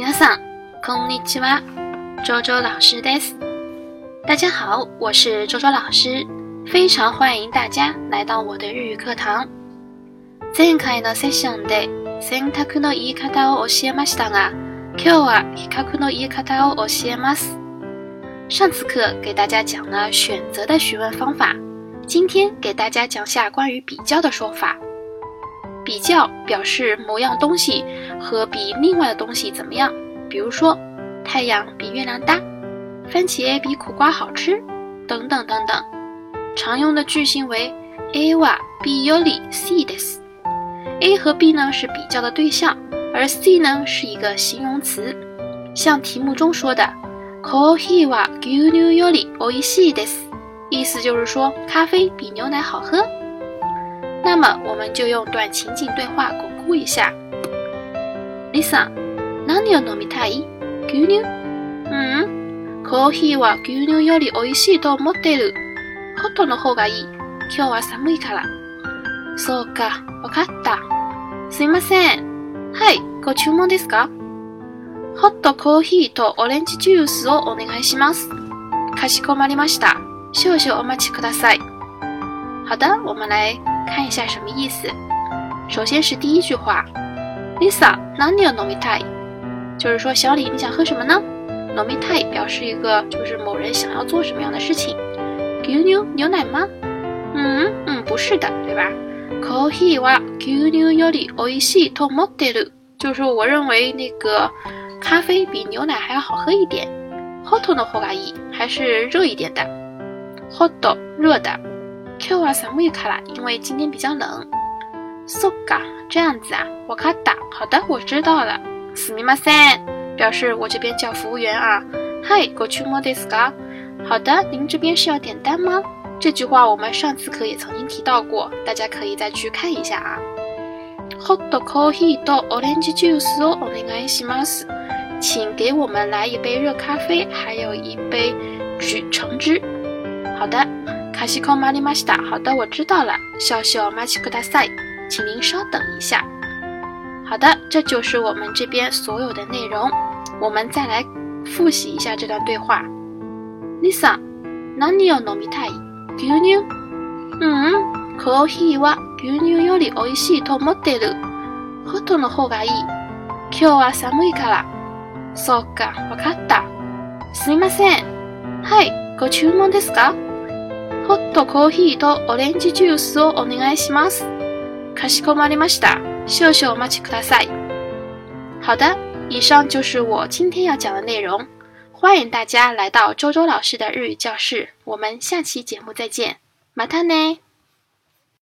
皆さん、こんにちは、周周老师です。大家好，我是周周老师，非常欢迎大家来到我的日语课堂。前回のセッションで選択の言い方を教えましたが、今日は比較の言い方を教えます。上次课给大家讲了选择的询问方法，今天给大家讲下关于比较的说法。比较表示某样东西和比另外的东西怎么样，比如说太阳比月亮大，番茄比苦瓜好吃，等等等等。常用的句型为 A y o l y C des。A 和 B 呢是比较的对象，而 C 呢是一个形容词。像题目中说的，Coffee 比牛奶好喝。那么我们就用短情景对话巩固一下。リさん、何を飲みたい？牛乳？うん、コーヒーは牛乳より美味しいと思っている。ホットの方がいい。今日は寒いから。そうか、わかった。すいません。はい、ご注文ですかホットコーヒーとオレンジジュースをお願いします。かしこまりました。少々お待ちください。好的，我们来看一下什么意思。首先是第一句话 l i s a n a 有 n o m i t a i 就是说，小李，你想喝什么呢 n o m i t a i 表示一个，就是某人想要做什么样的事情。Qiu niu 牛奶吗？嗯嗯，不是的，对吧？Kahui wa k i u niu yori oisito m o t e r 就是我认为那个咖啡比牛奶还要好喝一点。Hotono hoga i，还是热一点的。Hoto，热的。Q 啊，三米卡了，因为今天比较冷。So ga 这样子啊，我卡打。好的，我知道了。四米嘛三，表示我这边叫服务员啊。Hi，过去莫得斯卡。好的，您这边是要点单吗？这句话我们上次课也曾经提到过，大家可以再去看一下啊。Hot coffee 到 orange juice 哦，お願いします，请给我们来一杯热咖啡，还有一杯橘橙汁。好的。卡西空玛丽玛西达，好的，我知道了。笑笑马奇库大赛，请您稍等一下。好的，这就是我们这边所有的内容。我们再来复习一下这段对话。l i 何を飲みたい？牛乳？うん、コーヒーは牛乳より美味しいと思ってる。ホットの方がいい。今日は寒いから。そうか、わかった。すみません。はい、ご注文ですか？ホットコーヒーとオレンジジュースをお願いします。かしこまりました。少々お待ちください。好的，以上就是我今天要讲的内容。欢迎大家来到周周老师的日语教室。我们下期节目再见。またね。